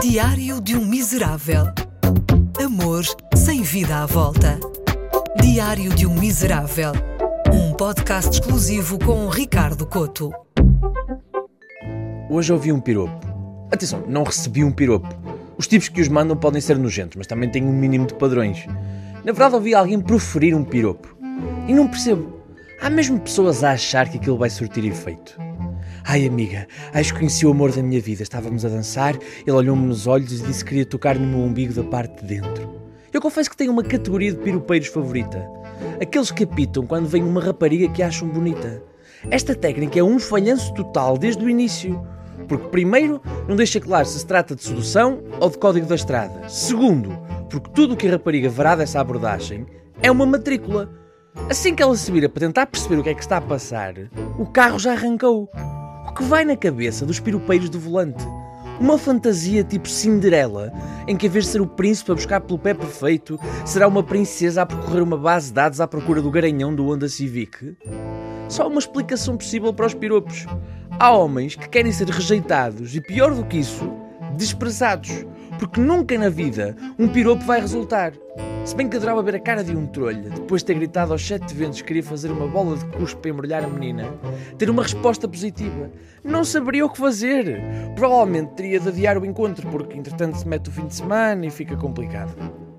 Diário de um Miserável. Amor sem vida à volta. Diário de um Miserável. Um podcast exclusivo com Ricardo Coto. Hoje ouvi um piropo. Atenção, não recebi um piropo. Os tipos que os mandam podem ser nojentos, mas também têm um mínimo de padrões. Na verdade, ouvi alguém proferir um piropo. E não percebo. Há mesmo pessoas a achar que aquilo vai surtir efeito. Ai, amiga, acho que conheci o amor da minha vida. Estávamos a dançar, ele olhou-me nos olhos e disse que queria tocar no meu umbigo da parte de dentro. Eu confesso que tenho uma categoria de piropeiros favorita. Aqueles que apitam quando vem uma rapariga que acham bonita. Esta técnica é um falhanço total desde o início. Porque, primeiro, não deixa claro se se trata de sedução ou de código da estrada. Segundo, porque tudo o que a rapariga verá dessa abordagem é uma matrícula. Assim que ela se vira para tentar perceber o que é que está a passar, o carro já arrancou que vai na cabeça dos piropeiros do volante? Uma fantasia tipo Cinderela, em que, em vez de ser o príncipe a buscar pelo pé perfeito, será uma princesa a percorrer uma base de dados à procura do garanhão do Honda Civic? Só uma explicação possível para os piropos. Há homens que querem ser rejeitados e, pior do que isso, desprezados. Porque nunca na vida um piropo vai resultar. Se bem que adorava ver a cara de um trolho, depois de ter gritado aos sete ventos que queria fazer uma bola de cuspe para embrulhar a menina, ter uma resposta positiva. Não saberia o que fazer. Provavelmente teria de adiar o encontro, porque entretanto se mete o fim de semana e fica complicado.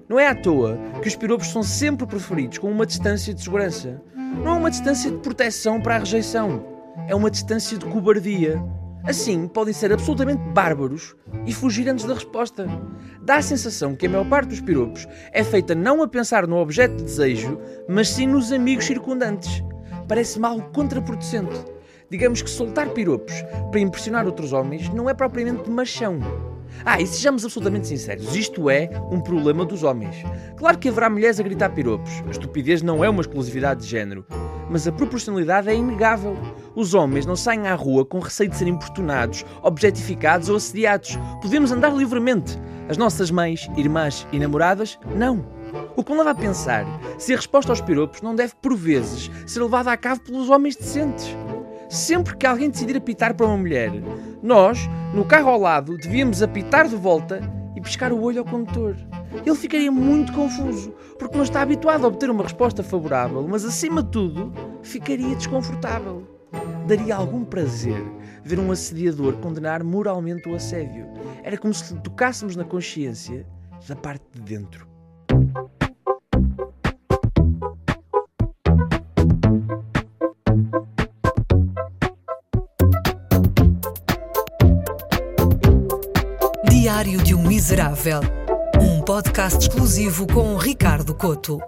Não é à toa que os piropos são sempre preferidos com uma distância de segurança. Não é uma distância de proteção para a rejeição. É uma distância de cobardia. Assim, podem ser absolutamente bárbaros e fugir antes da resposta. Dá a sensação que a maior parte dos piropos é feita não a pensar no objeto de desejo, mas sim nos amigos circundantes. Parece-me algo contraproducente. Digamos que soltar piropos para impressionar outros homens não é propriamente machão. Ah, e sejamos absolutamente sinceros, isto é um problema dos homens. Claro que haverá mulheres a gritar piropos. A estupidez não é uma exclusividade de género mas a proporcionalidade é inegável. Os homens não saem à rua com receio de serem importunados, objetificados ou assediados. Podemos andar livremente. As nossas mães, irmãs e namoradas, não. O que me leva a pensar se a resposta aos piropos não deve, por vezes, ser levada a cabo pelos homens decentes. Sempre que alguém decidir apitar para uma mulher, nós, no carro ao lado, devíamos apitar de volta e piscar o olho ao condutor ele ficaria muito confuso, porque não está habituado a obter uma resposta favorável, mas acima de tudo, ficaria desconfortável. Daria algum prazer ver um assediador condenar moralmente o assédio. Era como se lhe tocássemos na consciência da parte de dentro. Diário de um Miserável um podcast exclusivo com Ricardo Coto.